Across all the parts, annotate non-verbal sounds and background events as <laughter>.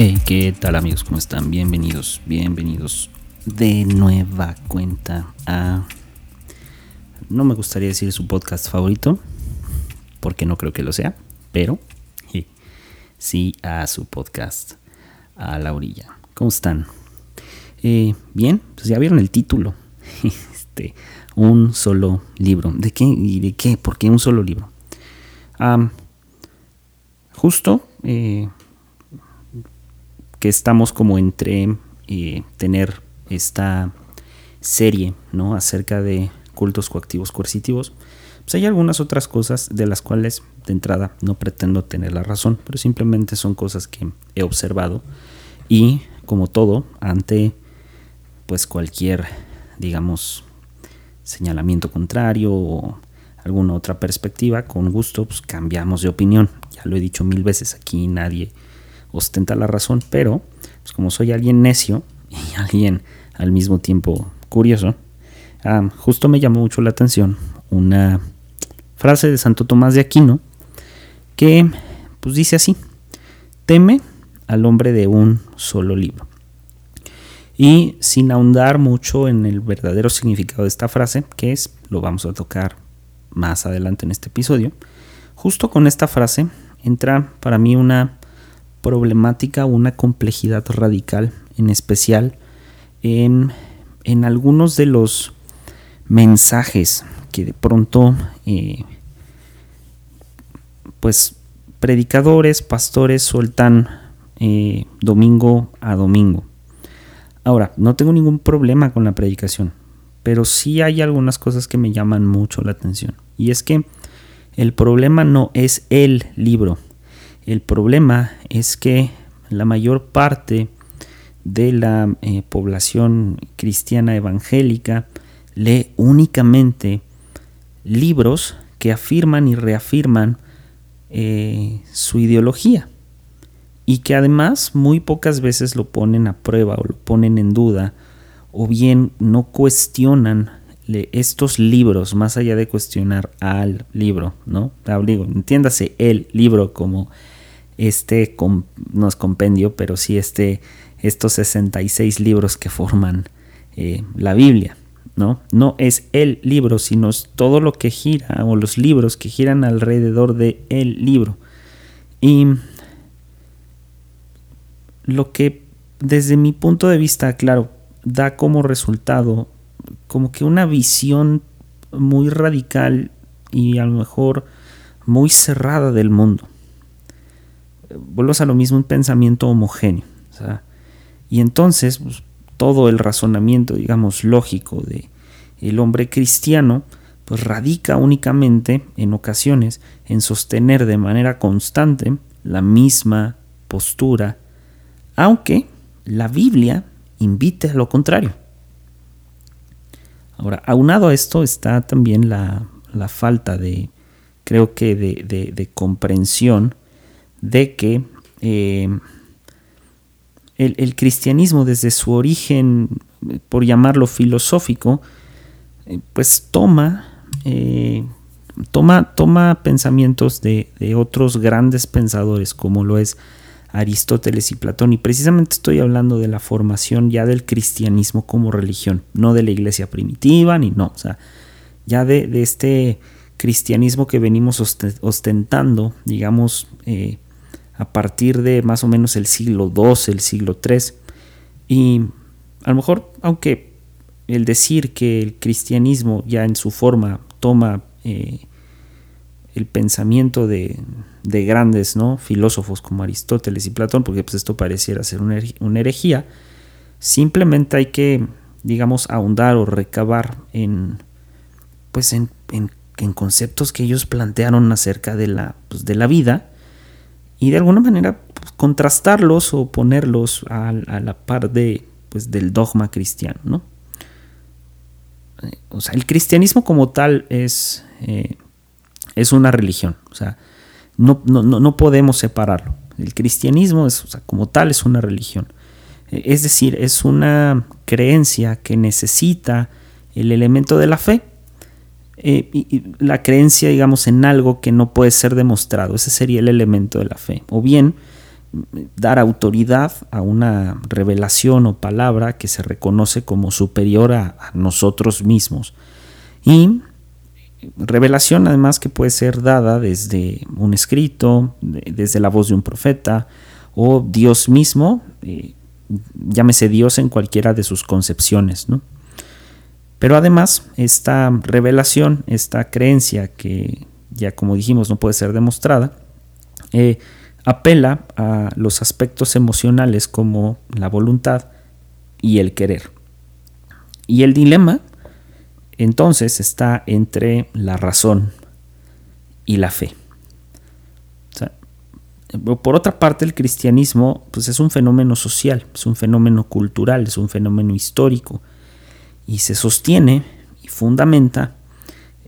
Hey, ¿qué tal amigos? ¿Cómo están? Bienvenidos, bienvenidos de nueva cuenta a... No me gustaría decir su podcast favorito, porque no creo que lo sea, pero sí a su podcast a la orilla. ¿Cómo están? Eh, bien, pues ya vieron el título. <laughs> Este, un solo libro. ¿De qué? ¿Y de qué? ¿Por qué un solo libro? justo eh, que estamos como entre eh, tener esta serie, ¿no? Acerca de cultos coactivos coercitivos. Pues hay algunas otras cosas de las cuales de entrada no pretendo tener la razón, pero simplemente son cosas que he observado y como todo, ante pues cualquier, digamos, señalamiento contrario o alguna otra perspectiva, con gusto pues cambiamos de opinión. Ya lo he dicho mil veces, aquí nadie ostenta la razón, pero pues como soy alguien necio <laughs> y alguien al mismo tiempo curioso, ah, justo me llamó mucho la atención una frase de Santo Tomás de Aquino que pues dice así, teme al hombre de un solo libro. Y sin ahondar mucho en el verdadero significado de esta frase, que es, lo vamos a tocar más adelante en este episodio, justo con esta frase entra para mí una problemática, una complejidad radical, en especial en, algunos de los mensajes que de pronto, eh, pues, predicadores, pastores sueltan eh, domingo a domingo. Ahora, no tengo ningún problema con la predicación, pero sí hay algunas cosas que me llaman mucho la atención. Y es que el problema no es el libro, el problema es que la mayor parte de la eh, población cristiana evangélica lee únicamente libros que afirman y reafirman eh, su ideología y que además muy pocas veces lo ponen a prueba o lo ponen en duda o bien no cuestionan estos libros más allá de cuestionar al libro, ¿no? entiéndase el libro como este no es compendio, pero sí este, estos 66 libros que forman eh, la Biblia. ¿no? no es el libro, sino es todo lo que gira o los libros que giran alrededor de el libro. Y lo que desde mi punto de vista, claro, da como resultado como que una visión muy radical y a lo mejor muy cerrada del mundo vuelvas a lo mismo, un pensamiento homogéneo. y entonces pues, todo el razonamiento, digamos, lógico de el hombre cristiano, pues radica únicamente en ocasiones en sostener de manera constante la misma postura, aunque la Biblia invite a lo contrario. Ahora, aunado a esto está también la, falta de, creo que, de, de comprensión de que eh, el, cristianismo desde su origen, por llamarlo filosófico, eh, pues toma, eh, toma, toma pensamientos de, otros grandes pensadores como lo es Aristóteles y Platón. Y precisamente estoy hablando de la formación ya del cristianismo como religión, no de la iglesia primitiva, ni no, o sea, ya de este cristianismo que venimos ostentando, digamos, a partir de más o menos el siglo II, el siglo III. Y a lo mejor, aunque el decir que el cristianismo ya en su forma toma eh, el pensamiento de, grandes ¿no? filósofos como Aristóteles y Platón, porque pues esto pareciera ser una, herejía, simplemente hay que, digamos, ahondar o recabar en, pues en, conceptos que ellos plantearon acerca de la, pues, de la vida y de alguna manera pues, contrastarlos o ponerlos a, la par de, pues, del dogma cristiano. ¿no? Eh, o sea, el cristianismo como tal es, eh, es una religión, o sea, no, no, podemos separarlo. El cristianismo es, como tal es una religión. Eh, es decir, es una creencia que necesita el elemento de la fe eh, y, la creencia, digamos, en algo que no puede ser demostrado. Ese sería el elemento de la fe. O bien dar autoridad a una revelación o palabra que se reconoce como superior a, nosotros mismos. Y revelación además que puede ser dada desde un escrito, desde la voz de un profeta o Dios mismo, eh, llámese Dios en cualquiera de sus concepciones. ¿no? Pero además esta revelación, esta creencia que ya como dijimos no puede ser demostrada, eh, apela a los aspectos emocionales como la voluntad y el querer. Y el dilema entonces está entre la razón y la fe. por otra parte, el cristianismo pues, es un fenómeno social, es un fenómeno cultural, es un fenómeno histórico y se sostiene y fundamenta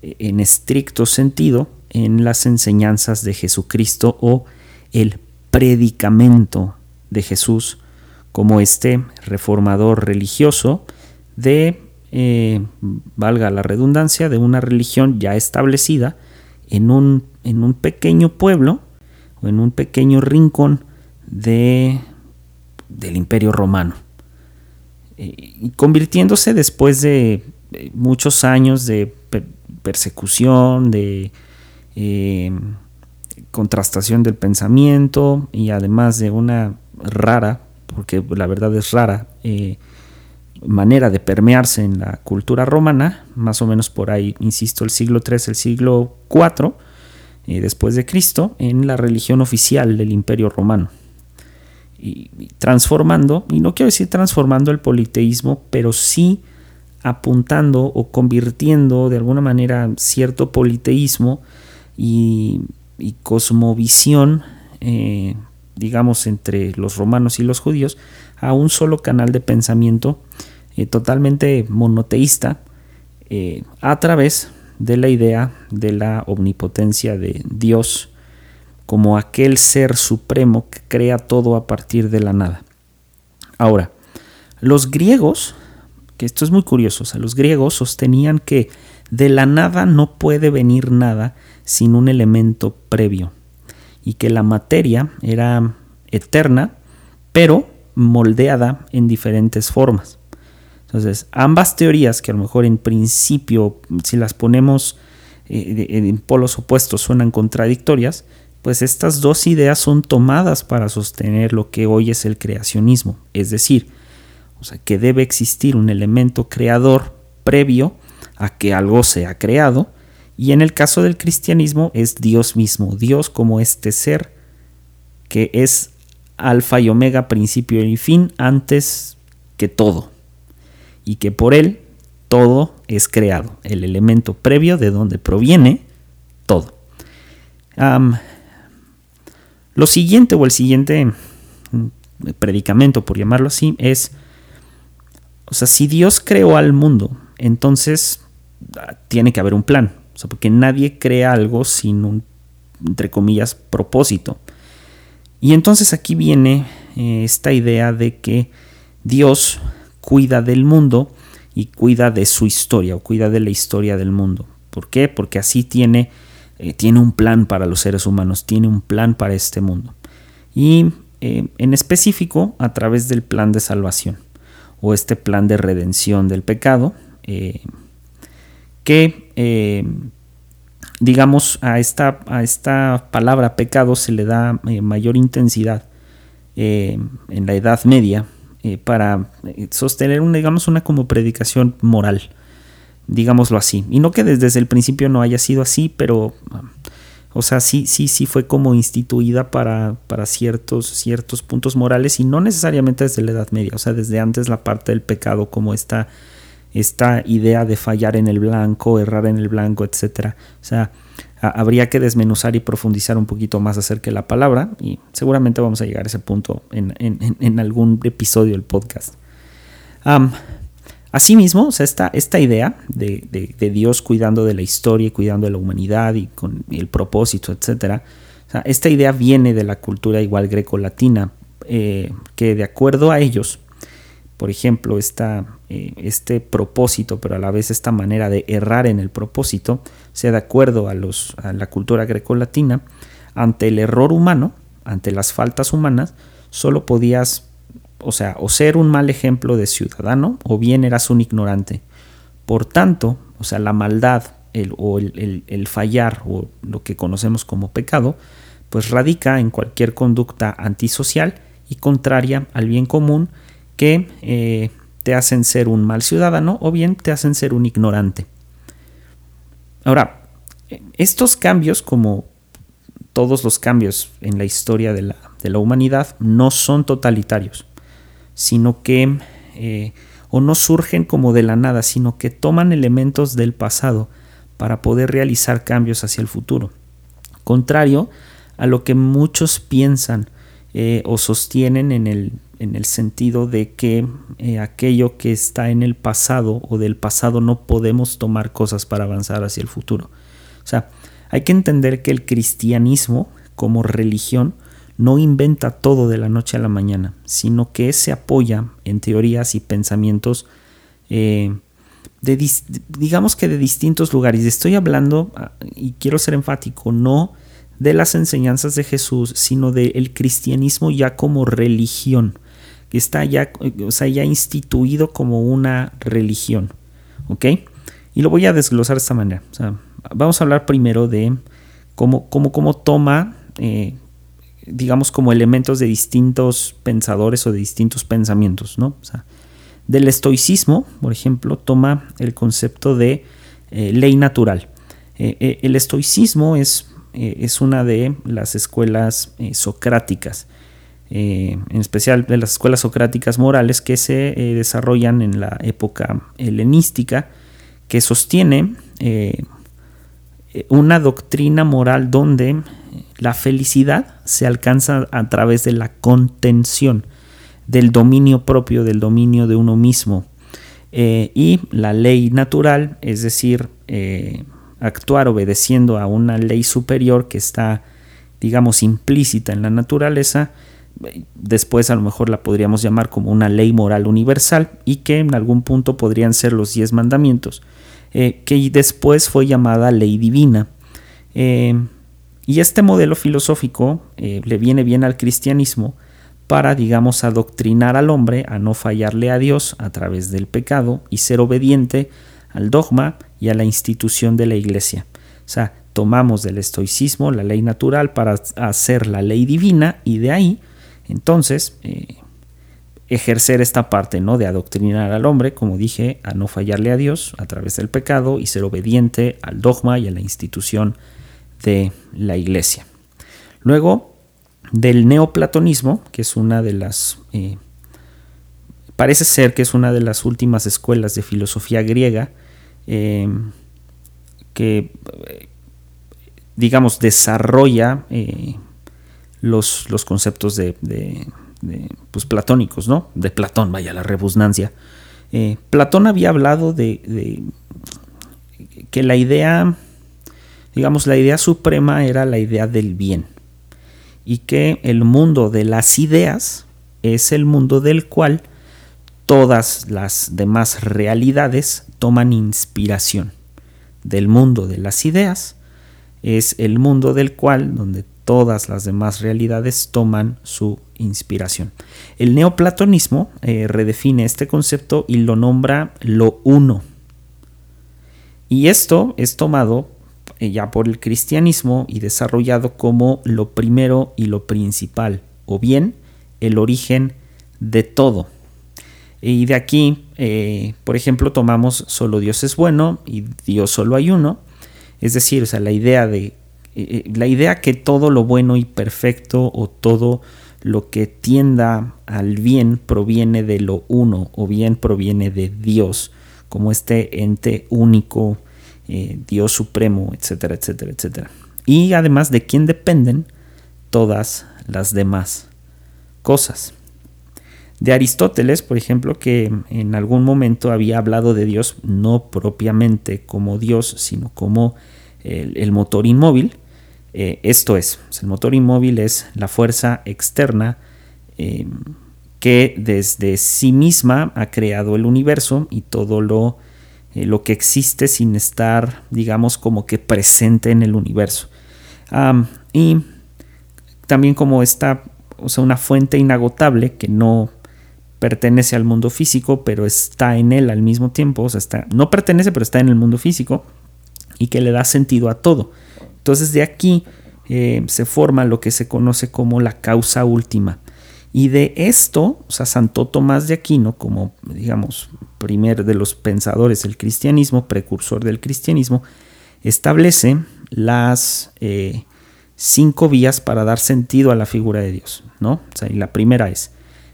eh, en estricto sentido en las enseñanzas de Jesucristo o el predicamento de Jesús como este reformador religioso de, eh, valga la redundancia, de una religión ya establecida en un, en un pequeño pueblo o en un pequeño rincón de, del imperio romano. Eh, y convirtiéndose después de muchos años de persecución, de eh, contrastación del pensamiento y además de una rara, porque la verdad es rara, eh, manera de permearse en la cultura romana, más o menos por ahí, insisto, el siglo III, el siglo IV, eh, después de Cristo, en la religión oficial del imperio romano. Y, transformando, y no quiero decir transformando el politeísmo, pero sí apuntando o convirtiendo de alguna manera cierto politeísmo y, cosmovisión, eh, digamos, entre los romanos y los judíos, a un solo canal de pensamiento eh, totalmente monoteísta eh, a través de la idea de la omnipotencia de Dios como aquel ser supremo que crea todo a partir de la nada. Ahora, los griegos, que esto es muy curioso, los griegos sostenían que de la nada no puede venir nada sin un elemento previo y que la materia era eterna, pero moldeada en diferentes formas. Entonces, ambas teorías, que a lo mejor en principio, si las ponemos eh, en polos opuestos, suenan contradictorias, pues estas dos ideas son tomadas para sostener lo que hoy es el creacionismo, es decir, o sea, que debe existir un elemento creador previo a que algo sea creado, y en el caso del cristianismo es Dios mismo, Dios como este ser que es alfa y omega, principio y fin, antes que todo. Y que por él todo es creado, el elemento previo de donde proviene todo. Lo siguiente o el siguiente mm, predicamento, por llamarlo así, es, o sea, si Dios creó al mundo, entonces ah, tiene que haber un plan porque nadie crea algo sin un, entre comillas, propósito. Y entonces aquí viene eh, esta idea de que Dios cuida del mundo y cuida de su historia o cuida de la historia del mundo. ¿Por qué? Porque así tiene, eh, tiene un plan para los seres humanos, tiene un plan para este mundo. Y eh, en específico a través del plan de salvación o este plan de redención del pecado que eh, digamos a esta, a esta palabra pecado se le da mayor intensidad en la Edad Media para sostener una, digamos, una como predicación moral, digámoslo así. Y no que desde el principio no haya sido así, pero o sea, sí, sí, sí fue como instituida para, para ciertos, ciertos puntos morales y no necesariamente desde la Edad Media, o sea, desde antes la parte del pecado como esta esta idea de fallar en el blanco, errar en el blanco, etc. O sea, habría que desmenuzar y profundizar un poquito más acerca de la palabra y seguramente vamos a llegar a ese punto en, algún episodio del podcast. Asimismo, esta, idea de, Dios cuidando de la historia y cuidando de la humanidad y con el propósito, etc. esta idea viene de la cultura igual greco-latina, eh, que de acuerdo a ellos, por ejemplo, eh, este propósito, pero a la vez esta manera de errar en el propósito, sea de acuerdo a, los, a la cultura grecolatina, ante el error humano, ante las faltas humanas, solo podías, o sea, o ser un mal ejemplo de ciudadano o bien eras un ignorante. Por tanto, o sea, la maldad el, o el, el, fallar o lo que conocemos como pecado, pues radica en cualquier conducta antisocial y contraria al bien común que eh, te hacen ser un mal ciudadano o bien te hacen ser un ignorante. Ahora, estos cambios, como todos los cambios en la historia de la, humanidad, no son totalitarios, sino que, eh, o no surgen como de la nada, sino que toman elementos del pasado para poder realizar cambios hacia el futuro. Contrario a lo que muchos piensan eh, o sostienen en el, en el, sentido de que eh, aquello que está en el pasado o del pasado no podemos tomar cosas para avanzar hacia el futuro. O sea, hay que entender que el cristianismo como religión no inventa todo de la noche a la mañana, sino que se apoya en teorías y pensamientos eh, digamos que de distintos lugares. Estoy hablando, ah, y quiero ser enfático, no de las enseñanzas de Jesús, sino del cristianismo ya como religión, que está ya, o sea, ya instituido como una religión. ¿Ok? Y lo voy a desglosar de esta manera. vamos a hablar primero de cómo, cómo, cómo toma, eh, digamos, como elementos de distintos pensadores o de distintos pensamientos, ¿no? O del estoicismo, por ejemplo, toma el concepto de eh, ley natural. Eh, eh, el estoicismo es, es, una de las escuelas socráticas, en especial de las escuelas socráticas morales que se desarrollan en la época helenística, que sostiene una doctrina moral donde la felicidad se alcanza a través de la contención del dominio propio, del dominio de uno mismo. Eh, y la ley natural, es decir, eh, actuar obedeciendo a una ley superior que está, digamos, implícita en la naturaleza, después a lo mejor la podríamos llamar como una ley moral universal y que en algún punto podrían ser los diez mandamientos, eh, que después fue llamada ley divina. Y este modelo filosófico le viene bien al cristianismo, para, digamos, adoctrinar al hombre a no fallarle a Dios a través del pecado y ser obediente al dogma y a la institución de la iglesia. O sea, tomamos del estoicismo la ley natural para hacer la ley divina y de ahí, entonces, eh, ejercer esta parte, ¿no? De adoctrinar al hombre, como dije, a no fallarle a Dios a través del pecado y ser obediente al dogma y a la institución de la iglesia. Luego, del neoplatonismo, que es una de las... Eh, parece ser que es una de las últimas escuelas de filosofía griega eh, que, digamos, desarrolla eh, los, los, conceptos de, pues, platónicos, ¿no? De Platón, vaya la rebusnancia. Platón había hablado de que la idea, digamos, la idea suprema era la idea del bien y que el mundo de las ideas es el mundo del cual todas las demás realidades toman inspiración. Del mundo de las ideas es el mundo del cual donde todas las demás realidades toman su inspiración. El neoplatonismo eh, redefine este concepto y lo nombra lo uno. Y esto es tomado ya por el cristianismo y desarrollado como lo primero y lo principal, o bien el origen de todo. Y de aquí, eh, por ejemplo, tomamos solo Dios es bueno y Dios solo hay uno. Es decir, o sea, la idea de eh, la idea que todo lo bueno y perfecto o todo lo que tienda al bien proviene de lo uno o bien proviene de Dios, como este ente único, eh, Dios supremo, etcétera, etcétera, etcétera. Y además de quién dependen todas las demás cosas. De Aristóteles, por ejemplo, que en algún momento había hablado de Dios no propiamente como Dios, sino como el, motor inmóvil. Eh, esto es, el motor inmóvil es la fuerza externa eh, que desde sí misma ha creado el universo y todo lo eh, lo que existe sin estar, digamos, como que presente en el universo. y también como está, o sea, una fuente inagotable que no pertenece al mundo físico, pero está en él al mismo tiempo, o sea, está, no pertenece, pero está en el mundo físico y que le da sentido a todo. Entonces de aquí eh, se forma lo que se conoce como la causa última. Y de esto, o sea, Santo Tomás de Aquino, como digamos, primer de los pensadores del cristianismo, precursor del cristianismo, establece las eh, cinco vías para dar sentido a la figura de Dios, ¿no? O sea, y la primera es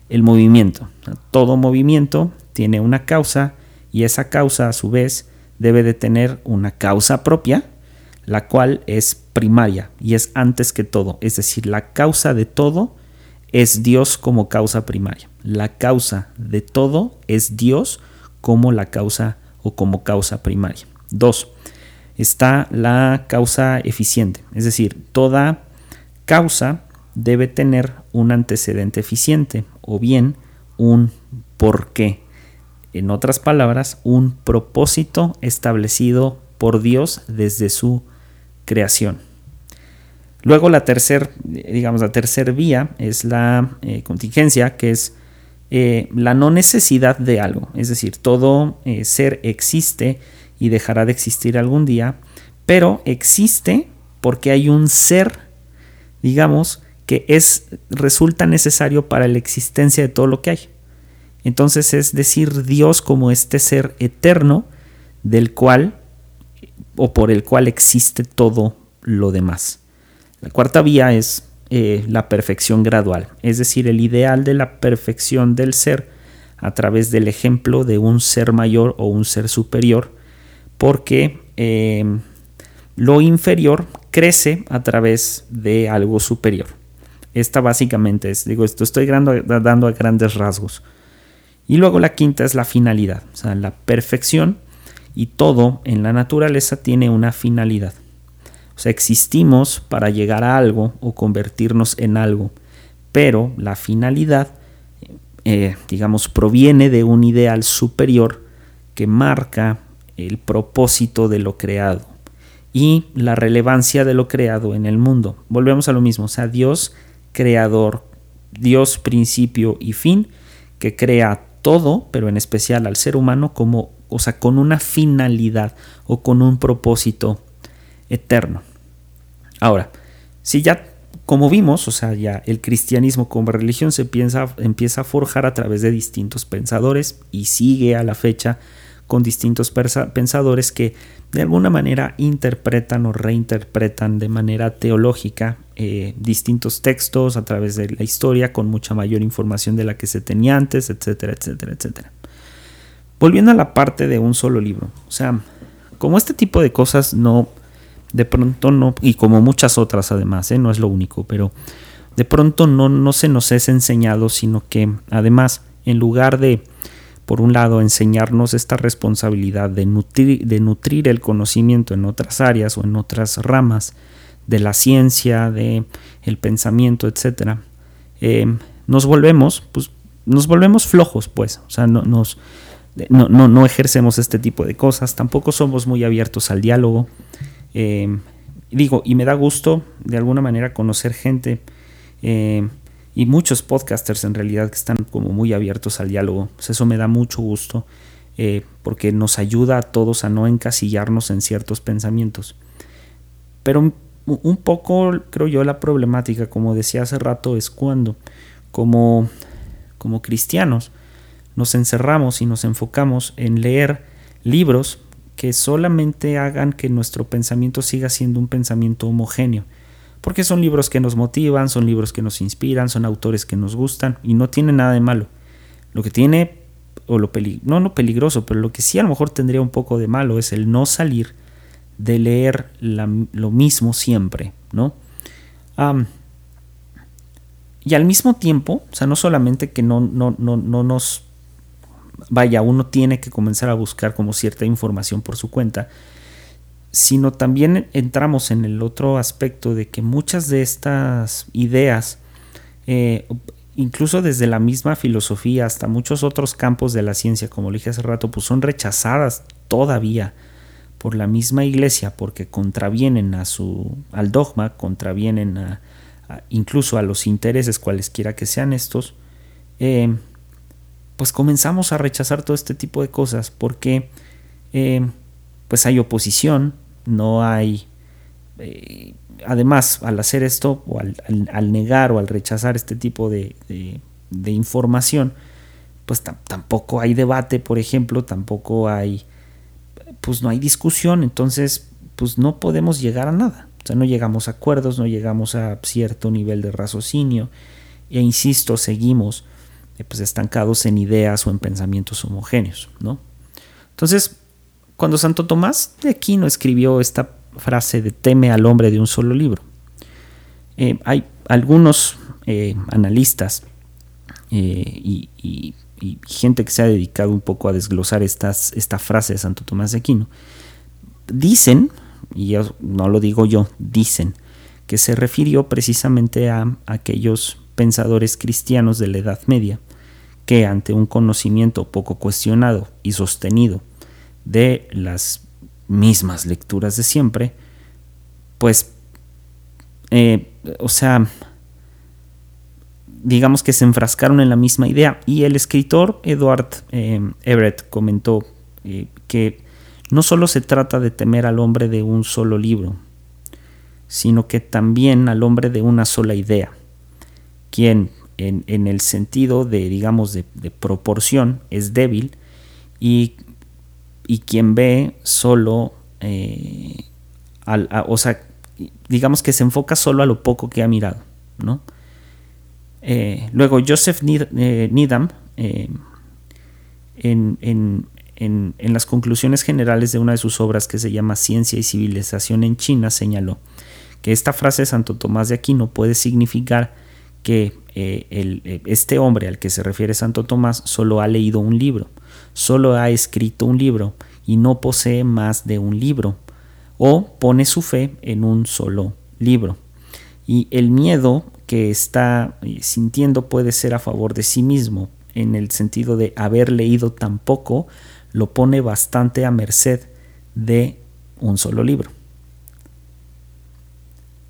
el movimiento. Todo movimiento tiene una causa y esa causa a su vez debe de tener una causa propia, la cual es primaria y es antes que todo. Es decir, la causa de todo es Dios como causa primaria. La causa de todo es Dios como la causa o como causa primaria. Dos, está la causa eficiente. Es decir, toda causa debe tener un antecedente eficiente o bien un porqué. En otras palabras, un propósito establecido por Dios desde su creación. Luego la tercera, digamos, la tercera vía es la eh, contingencia, que es eh, la no necesidad de algo. Es decir, todo eh, ser existe y dejará de existir algún día, pero existe porque hay un ser, digamos, que es resulta necesario para la existencia de todo lo que hay. Entonces es decir, Dios como este ser eterno del cual o por el cual existe todo lo demás. La cuarta vía es eh, la perfección gradual, es decir, el ideal de la perfección del ser a través del ejemplo de un ser mayor o un ser superior, porque em, lo inferior crece a través de algo superior. Esta básicamente es, digo, esto estoy dando, dando a grandes rasgos. Y luego la quinta es la finalidad, o sea, la perfección y todo en la naturaleza tiene una finalidad. O sea, existimos para llegar a algo o convertirnos en algo, pero la finalidad, eh, digamos, proviene de un ideal superior que marca el propósito de lo creado y la relevancia de lo creado en el mundo. Volvemos a lo mismo, o sea, Dios creador, Dios principio y fin, que crea todo, pero en especial al ser humano, como, o sea, con una finalidad o con un propósito eterno. Ahora, si ya, como vimos, o sea, ya el cristianismo como religión se piensa, empieza a forjar a través de distintos pensadores y sigue a la fecha con distintos pensadores que de alguna manera interpretan o reinterpretan de manera teológica eh, distintos textos a través de la historia con mucha mayor información de la que se tenía antes, etcétera, etcétera, etcétera. Volviendo a la parte de un solo libro, o sea, como este tipo de cosas no, de pronto no, y como muchas otras además, ¿eh? no es lo único, pero de pronto no, no se nos es enseñado, sino que además, en lugar de por un lado, enseñarnos esta responsabilidad de nutrir, de nutrir el conocimiento en otras áreas o en otras ramas de la ciencia, de el pensamiento, etcétera, eh, nos volvemos, pues, nos volvemos flojos, pues, o sea, no, nos, no, no, ejercemos este tipo de cosas, tampoco somos muy abiertos al diálogo. Eh, digo, y me da gusto de alguna manera conocer gente eh, y muchos podcasters en realidad que están como muy abiertos al diálogo. Eso me da mucho gusto eh, porque nos ayuda a todos a no encasillarnos en ciertos pensamientos. Pero un poco, creo yo, la problemática, como decía hace rato, es cuando como, como cristianos nos encerramos y nos enfocamos en leer libros que solamente hagan que nuestro pensamiento siga siendo un pensamiento homogéneo porque son libros que nos motivan, son libros que nos inspiran, son autores que nos gustan y no tiene nada de malo. Lo que tiene, o lo no, no peligroso, pero lo que sí a lo mejor tendría un poco de malo es el no salir de leer lo mismo siempre, ¿no? y al mismo tiempo, o sea, no solamente que no, no, no, no nos vaya, uno tiene que comenzar a buscar como cierta información por su cuenta, sino también entramos en el otro aspecto de que muchas de estas ideas, eh, incluso desde la misma filosofía hasta muchos otros campos de la ciencia, como le dije hace rato, pues son rechazadas todavía por la misma iglesia porque contravienen a su, al dogma, contravienen a, incluso a los intereses cualesquiera que sean estos, eh, pues comenzamos a rechazar todo este tipo de cosas porque eh, pues hay oposición, no hay... Eh, además, al hacer esto, o al, negar o al rechazar este tipo de, información, pues tampoco hay debate, por ejemplo, tampoco hay, pues no hay discusión, entonces, pues no podemos llegar a nada. O sea, no llegamos a acuerdos, no llegamos a cierto nivel de raciocinio, e insisto, seguimos eh, pues estancados en ideas o en pensamientos homogéneos, ¿no? Entonces, cuando Santo Tomás de Aquino escribió esta frase de teme al hombre de un solo libro, eh, hay algunos eh, analistas y, gente que se ha dedicado un poco a desglosar estas, esta frase de Santo Tomás de Aquino, dicen, y no lo digo yo, dicen, que se refirió precisamente a aquellos pensadores cristianos de la Edad Media que ante un conocimiento poco cuestionado y sostenido de las mismas lecturas de siempre, pues, eh, o sea, digamos que se enfrascaron en la misma idea. Y el escritor Edward eh, Everett comentó eh, que no solo se trata de temer al hombre de un solo libro, sino que también al hombre de una sola idea, quien en, el sentido de, digamos, de, proporción es débil y, quien ve solo, eh, o sea, digamos que se enfoca solo a lo poco que ha mirado, ¿no? Eh, luego, Joseph eh, Needham, en, en, las conclusiones generales de una de sus obras que se llama Ciencia y Civilización en China, señaló que esta frase de Santo Tomás de Aquino puede significar que eh, eh, este hombre al que se refiere Santo Tomás solo ha leído un libro, solo ha escrito un libro y no posee más de un libro, o pone su fe en un solo libro. Y el miedo que está eh, sintiendo puede ser a favor de sí mismo, en el sentido de haber leído tan poco, lo pone bastante a merced de un solo libro.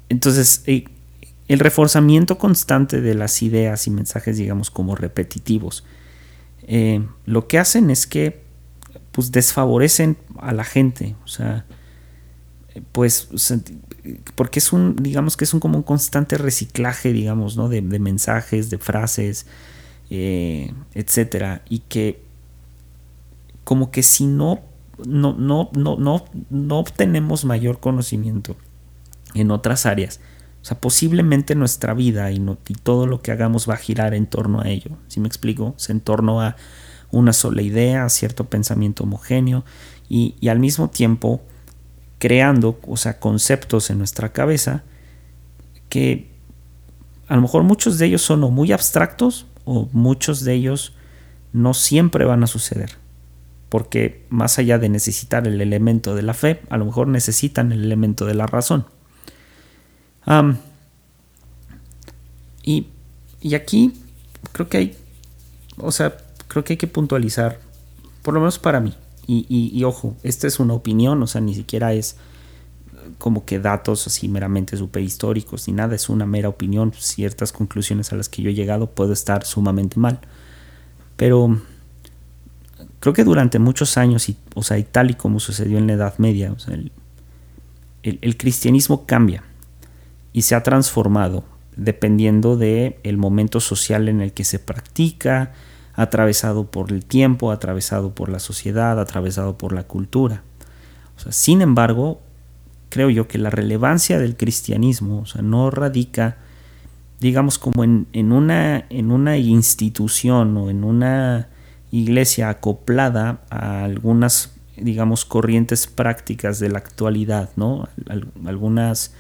Entonces, el reforzamiento constante de las ideas y mensajes, digamos, como repetitivos, eh, lo que hacen es que pues desfavorecen a la gente, o sea, pues porque es un, digamos que es un como un constante reciclaje, digamos, ¿no? De, mensajes, de frases, eh, etcétera, y que como que si no, no, no, no, no, no obtenemos mayor conocimiento en otras áreas, o sea, posiblemente nuestra vida y, todo lo que hagamos va a girar en torno a ello. ¿Sí me explico? en torno a una sola idea, a cierto pensamiento homogéneo y, al mismo tiempo creando, o sea, conceptos en nuestra cabeza que a lo mejor muchos de ellos son o muy abstractos o muchos de ellos no siempre van a suceder. Porque más allá de necesitar el elemento de la fe, a lo mejor necesitan el elemento de la razón y, aquí creo que hay, o sea, creo que hay que puntualizar, por lo menos para mí, y, ojo, esta es una opinión, o sea, ni siquiera es como que datos así meramente superhistóricos ni nada, es una mera opinión, ciertas conclusiones a las que yo he llegado puedo estar sumamente mal, pero creo que durante muchos años, y, o sea, y tal y como sucedió en la Edad Media, sea, el cristianismo cambia, y se ha transformado dependiendo del el momento social en el que se practica, atravesado por el tiempo, atravesado por la sociedad, atravesado por la cultura. sin embargo, creo yo que la relevancia del cristianismo no radica, digamos, como en, en, una, en una institución o en una iglesia acoplada a algunas, digamos, corrientes prácticas de la actualidad, ¿no? Algunas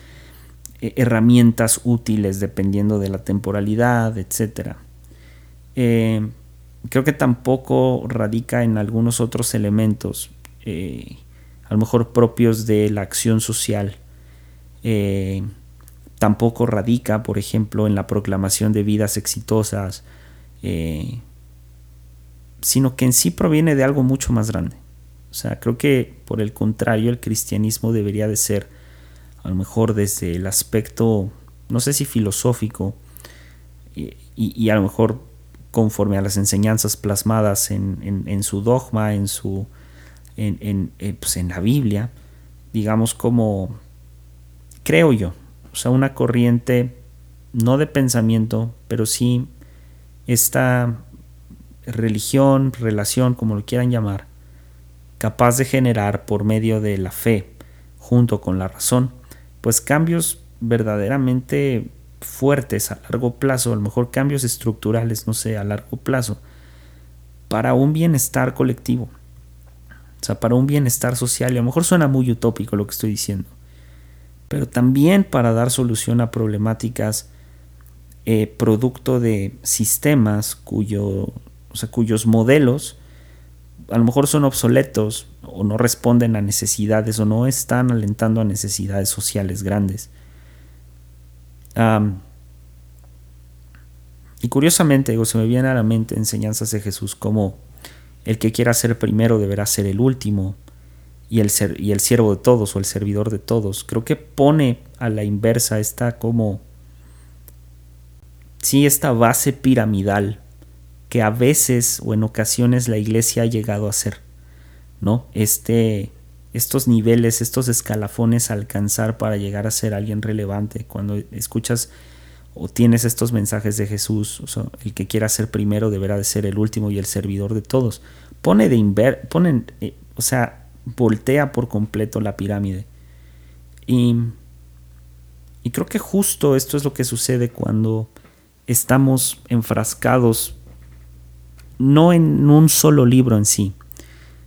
herramientas útiles dependiendo de la temporalidad, etc. Eh, creo que tampoco radica en algunos otros elementos, eh, a lo mejor propios de la acción social. tampoco radica, por ejemplo, en la proclamación de vidas exitosas, sino que en sí proviene de algo mucho más grande. O sea, creo que por el contrario, el cristianismo debería de ser a lo mejor desde el aspecto no sé si filosófico, y, a lo mejor conforme a las enseñanzas plasmadas en, su dogma, en, su, en, eh, pues en la Biblia, digamos como, creo yo, o sea, una corriente no de pensamiento, pero sí esta religión, relación, como lo quieran llamar, capaz de generar por medio de la fe, junto con la razón, pues cambios verdaderamente fuertes a largo plazo, a lo mejor cambios estructurales, no sé, a largo plazo, para un bienestar colectivo, o sea, para un bienestar social, y a lo mejor suena muy utópico lo que estoy diciendo, pero también para dar solución a problemáticas eh, producto de sistemas cuyo, cuyos modelos a lo mejor son obsoletos o no responden a necesidades o no están alentando a necesidades sociales grandes. y curiosamente, se me viene a la mente enseñanzas de Jesús como el que quiera ser primero deberá ser el último y el, ser, y el siervo de todos o el servidor de todos. Creo que pone a la inversa esta como sí esta base piramidal que a veces o en ocasiones la iglesia ha llegado a ser, ¿no? Este, estos niveles, estos escalafones a alcanzar para llegar a ser alguien relevante. Cuando escuchas o tienes estos mensajes de Jesús, el que quiera ser primero deberá de ser el último y el servidor de todos. Pone de inver, ponen, eh, o sea, voltea por completo la pirámide. Y, y creo que justo esto es lo que sucede cuando estamos enfrascados no en un solo libro en sí,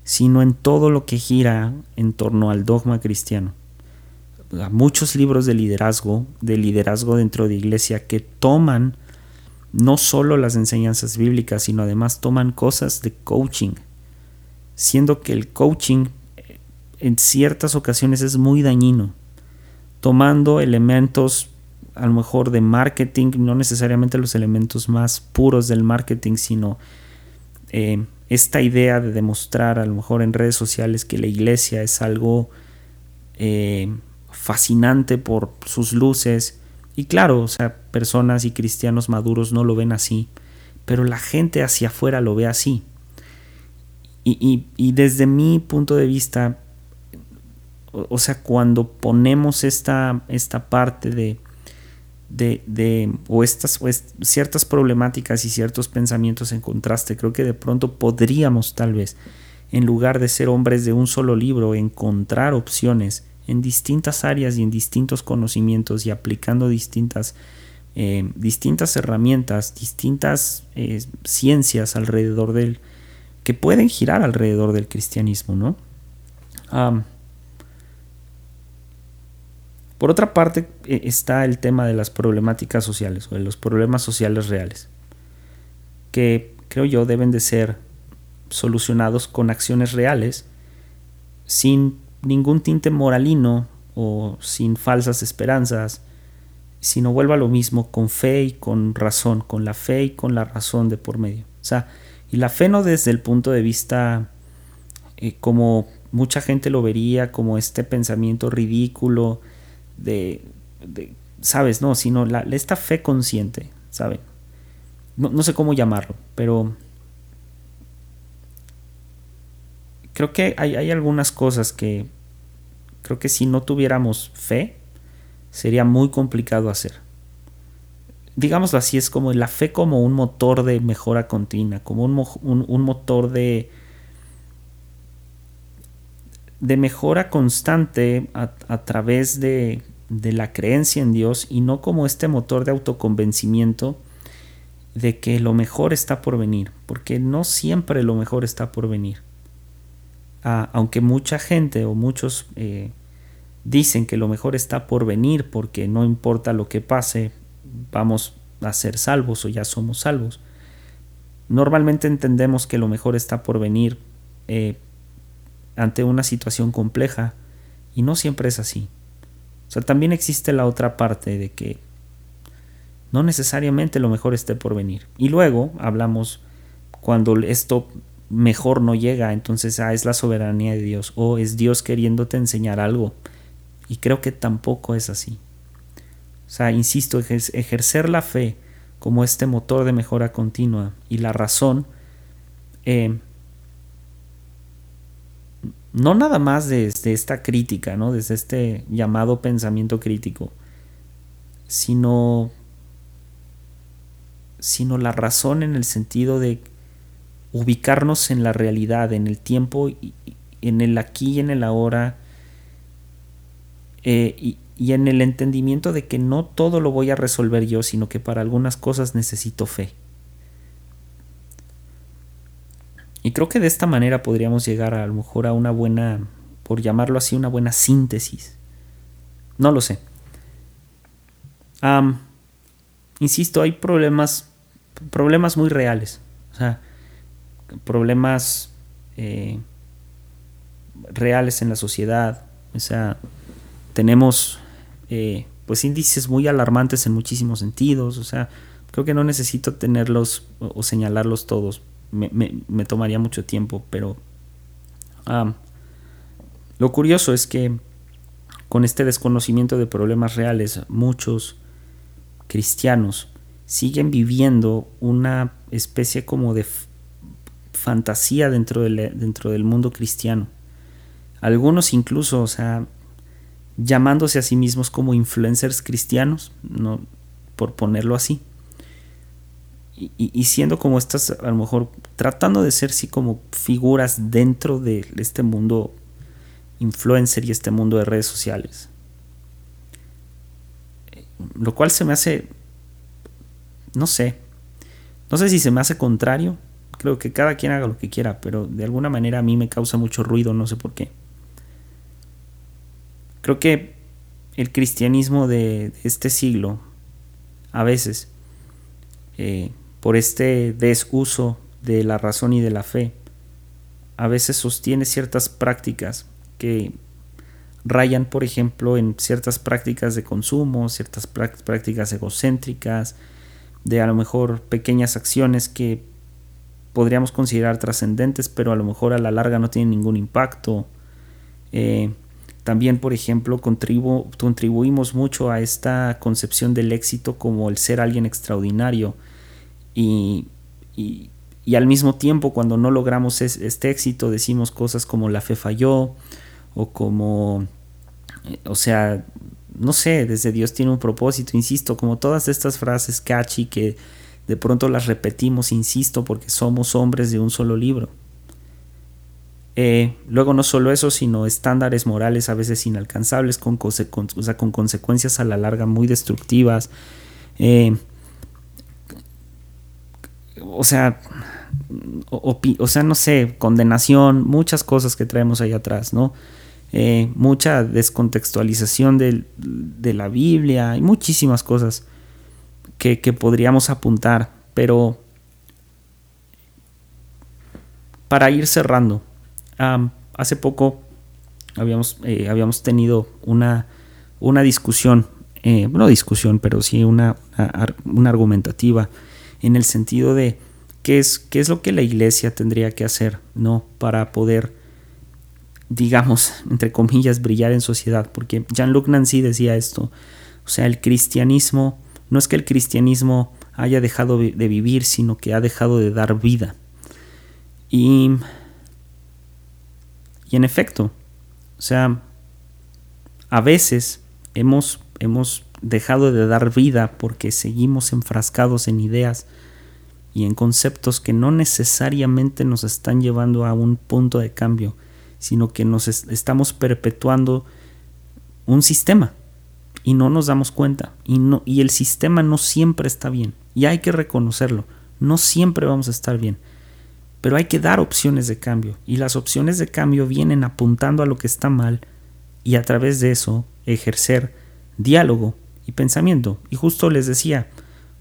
sino en todo lo que gira en torno al dogma cristiano. muchos libros de liderazgo, de liderazgo dentro de iglesia, que toman no solo las enseñanzas bíblicas, sino además toman cosas de coaching, siendo que el coaching eh, en ciertas ocasiones es muy dañino, tomando elementos a lo mejor de marketing, no necesariamente los elementos más puros del marketing, sino eh, esta idea de demostrar a lo mejor en redes sociales que la iglesia es algo eh, fascinante por sus luces. Y claro, o sea, personas y cristianos maduros no lo ven así, pero la gente hacia afuera lo ve así. Y, y desde mi punto de vista, o, sea, cuando ponemos esta, esta parte de de, o estas ciertas problemáticas y ciertos pensamientos en contraste. Creo que de pronto podríamos tal vez, en lugar de ser hombres de un solo libro, encontrar opciones en distintas áreas y en distintos conocimientos y aplicando distintas, eh, distintas herramientas, distintas eh, ciencias alrededor del que pueden girar alrededor del cristianismo, ¿no? Por otra parte e, está el tema de las problemáticas sociales o de los problemas sociales reales, que creo yo deben de ser solucionados con acciones reales, sin ningún tinte moralino o sin falsas esperanzas, sino vuelva a lo mismo con fe y con razón, con la fe y con la razón de por medio. O sea, y la fe no desde el punto de vista eh, como mucha gente lo vería, como este pensamiento ridículo, de, ¿sabes? No, sino la, esta fe consciente, ¿saben? No, sé cómo llamarlo, pero creo que hay, hay, algunas cosas que creo que si no tuviéramos fe, sería muy complicado hacer. Digámoslo así, es como la fe como un motor de mejora continua, como un, un motor de, de mejora constante a, través de, la creencia en Dios y no como este motor de autoconvencimiento de que lo mejor está por venir, porque no siempre lo mejor está por venir. Ah, aunque mucha gente o muchos eh, dicen que lo mejor está por venir porque no importa lo que pase, vamos a ser salvos o ya somos salvos. Normalmente entendemos que lo mejor está por venir eh, ante una situación compleja y no siempre es así. O sea, también existe la otra parte de que no necesariamente lo mejor esté por venir. Y luego hablamos cuando esto mejor no llega, entonces ah, es la soberanía de Dios o es Dios queriéndote enseñar algo. Y creo que tampoco es así. O sea, insisto, ejercer la fe como este motor de mejora continua y la razón, eh, no nada más desde esta crítica, ¿no? desde este llamado pensamiento crítico, sino, sino la razón en el sentido de ubicarnos en la realidad, en el tiempo, en el aquí y en el ahora, eh, y, y en el entendimiento de que no todo lo voy a resolver yo, sino que para algunas cosas necesito fe. Y creo que de esta manera podríamos llegar a, lo mejor a una buena, por llamarlo así, una buena síntesis. No lo sé. insisto, hay problemas, problemas muy reales. O sea, problemas eh, reales en la sociedad. O sea, tenemos eh, pues índices muy alarmantes en muchísimos sentidos. O sea, creo que no necesito tenerlos o, señalarlos todos. Me, tomaría mucho tiempo, pero lo curioso es que con este desconocimiento de problemas reales, muchos cristianos siguen viviendo una especie como de fantasía dentro del, dentro del mundo cristiano. Algunos incluso, o sea, llamándose a sí mismos como influencers cristianos, no, por ponerlo así. Y, siendo como estas, a lo mejor, tratando de ser sí como figuras dentro de este mundo influencer y este mundo de redes sociales. Lo cual se me hace, no sé, no sé si se me hace contrario, creo que cada quien haga lo que quiera, pero de alguna manera a mí me causa mucho ruido, no sé por qué. Creo que el cristianismo de este siglo, a veces, eh, por este desuso de la razón y de la fe, a veces sostiene ciertas prácticas que rayan, por ejemplo, en ciertas prácticas de consumo, ciertas prácticas egocéntricas, de a lo mejor pequeñas acciones que podríamos considerar trascendentes, pero a lo mejor a la larga no tienen ningún impacto. Eh, también, por ejemplo, contribuimos mucho a esta concepción del éxito como el ser alguien extraordinario y, al mismo tiempo cuando no logramos este éxito decimos cosas como la fe falló o como, o sea, no sé, desde Dios tiene un propósito, insisto, como todas estas frases catchy que de pronto las repetimos, insisto, porque somos hombres de un solo libro. Eh, luego no solo eso, sino estándares morales a veces inalcanzables, con, con consecuencias a la larga muy destructivas. Eh, o sea, o, sea, no sé, condenación, muchas cosas que traemos ahí atrás, ¿no? Eh, mucha descontextualización de, la Biblia y muchísimas cosas que, podríamos apuntar, pero para ir cerrando, hace poco habíamos, eh, habíamos tenido una, una discusión, eh, no discusión, pero sí una, una, argumentativa en el sentido de qué es, qué es lo que la iglesia tendría que hacer, ¿no? Para poder, digamos, entre comillas, brillar en sociedad. Porque Jean-Luc Nancy decía esto. O sea, el cristianismo, no es que el cristianismo haya dejado de vivir, sino que ha dejado de dar vida. Y y en efecto, o sea, a veces hemos, hemos dejado de dar vida porque seguimos enfrascados en ideas y en conceptos que no necesariamente nos están llevando a un punto de cambio, sino que nos estamos perpetuando un sistema y no nos damos cuenta y no y el sistema no siempre está bien y hay que reconocerlo, no siempre vamos a estar bien. Pero hay que dar opciones de cambio y las opciones de cambio vienen apuntando a lo que está mal y a través de eso ejercer diálogo pensamiento. Y justo les decía,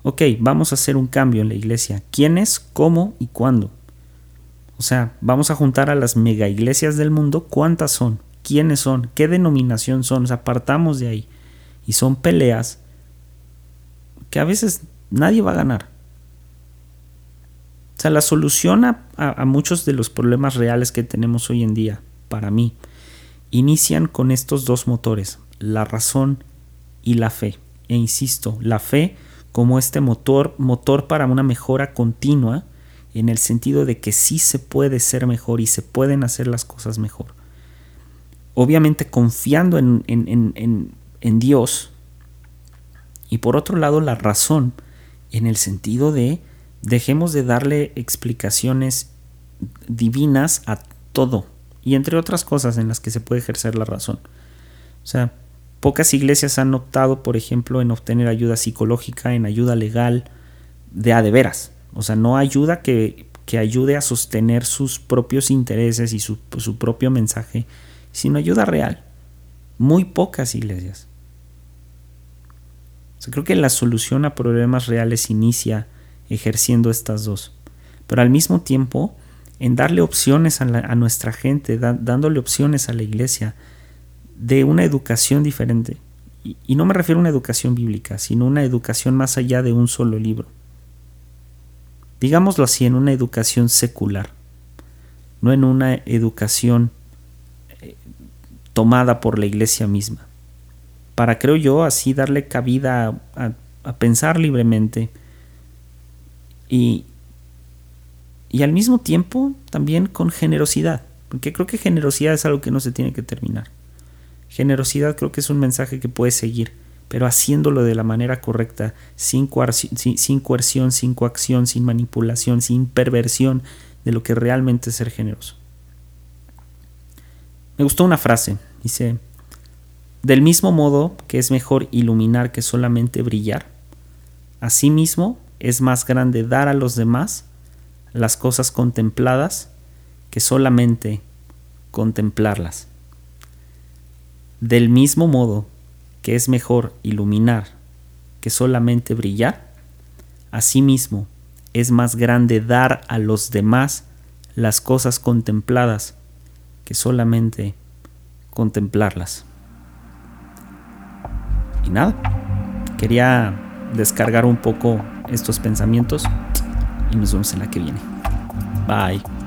ok, vamos a hacer un cambio en la iglesia. ¿Quiénes, cómo y cuándo? O sea, vamos a juntar a las mega iglesias del mundo. ¿Cuántas son? ¿Quiénes son? ¿Qué denominación son? Nos apartamos de ahí. Y son peleas que a veces nadie va a ganar. O sea, la solución a, muchos de los problemas reales que tenemos hoy en día, para mí, inician con estos dos motores, la razón y la fe. e insisto, la fe como este motor, motor para una mejora continua en el sentido de que sí se puede ser mejor y se pueden hacer las cosas mejor. Obviamente confiando en, en Dios y por otro lado la razón en el sentido de dejemos de darle explicaciones divinas a todo y entre otras cosas en las que se puede ejercer la razón. O sea, pocas iglesias han optado, por ejemplo, en obtener ayuda psicológica, en ayuda legal, de a de veras. O sea, no ayuda que, que ayude a sostener sus propios intereses y su, su propio mensaje, sino ayuda real. Muy pocas iglesias. Creo que la solución a problemas reales inicia ejerciendo estas dos. Pero al mismo tiempo, en darle opciones a, nuestra gente, dándole opciones a la iglesia de una educación diferente. Y, no me refiero a una educación bíblica, sino una educación más allá de un solo libro. Digámoslo así, en una educación secular, no en una educación eh, tomada por la iglesia misma. Para, creo yo, así darle cabida a pensar libremente y, y al mismo tiempo también con generosidad, porque creo que generosidad es algo que no se tiene que terminar. Generosidad creo que es un mensaje que puede seguir, pero haciéndolo de la manera correcta, sin, coerción, sin coacción, sin manipulación, sin perversión de lo que realmente es ser generoso. Me gustó una frase, dice, del mismo modo que es mejor iluminar que solamente brillar, asimismo es más grande dar a los demás las cosas contempladas que solamente contemplarlas. Del mismo modo que es mejor iluminar que solamente brillar, asimismo es más grande dar a los demás las cosas contempladas que solamente contemplarlas. Y nada, quería descargar un poco estos pensamientos y nos vemos en la que viene. Bye.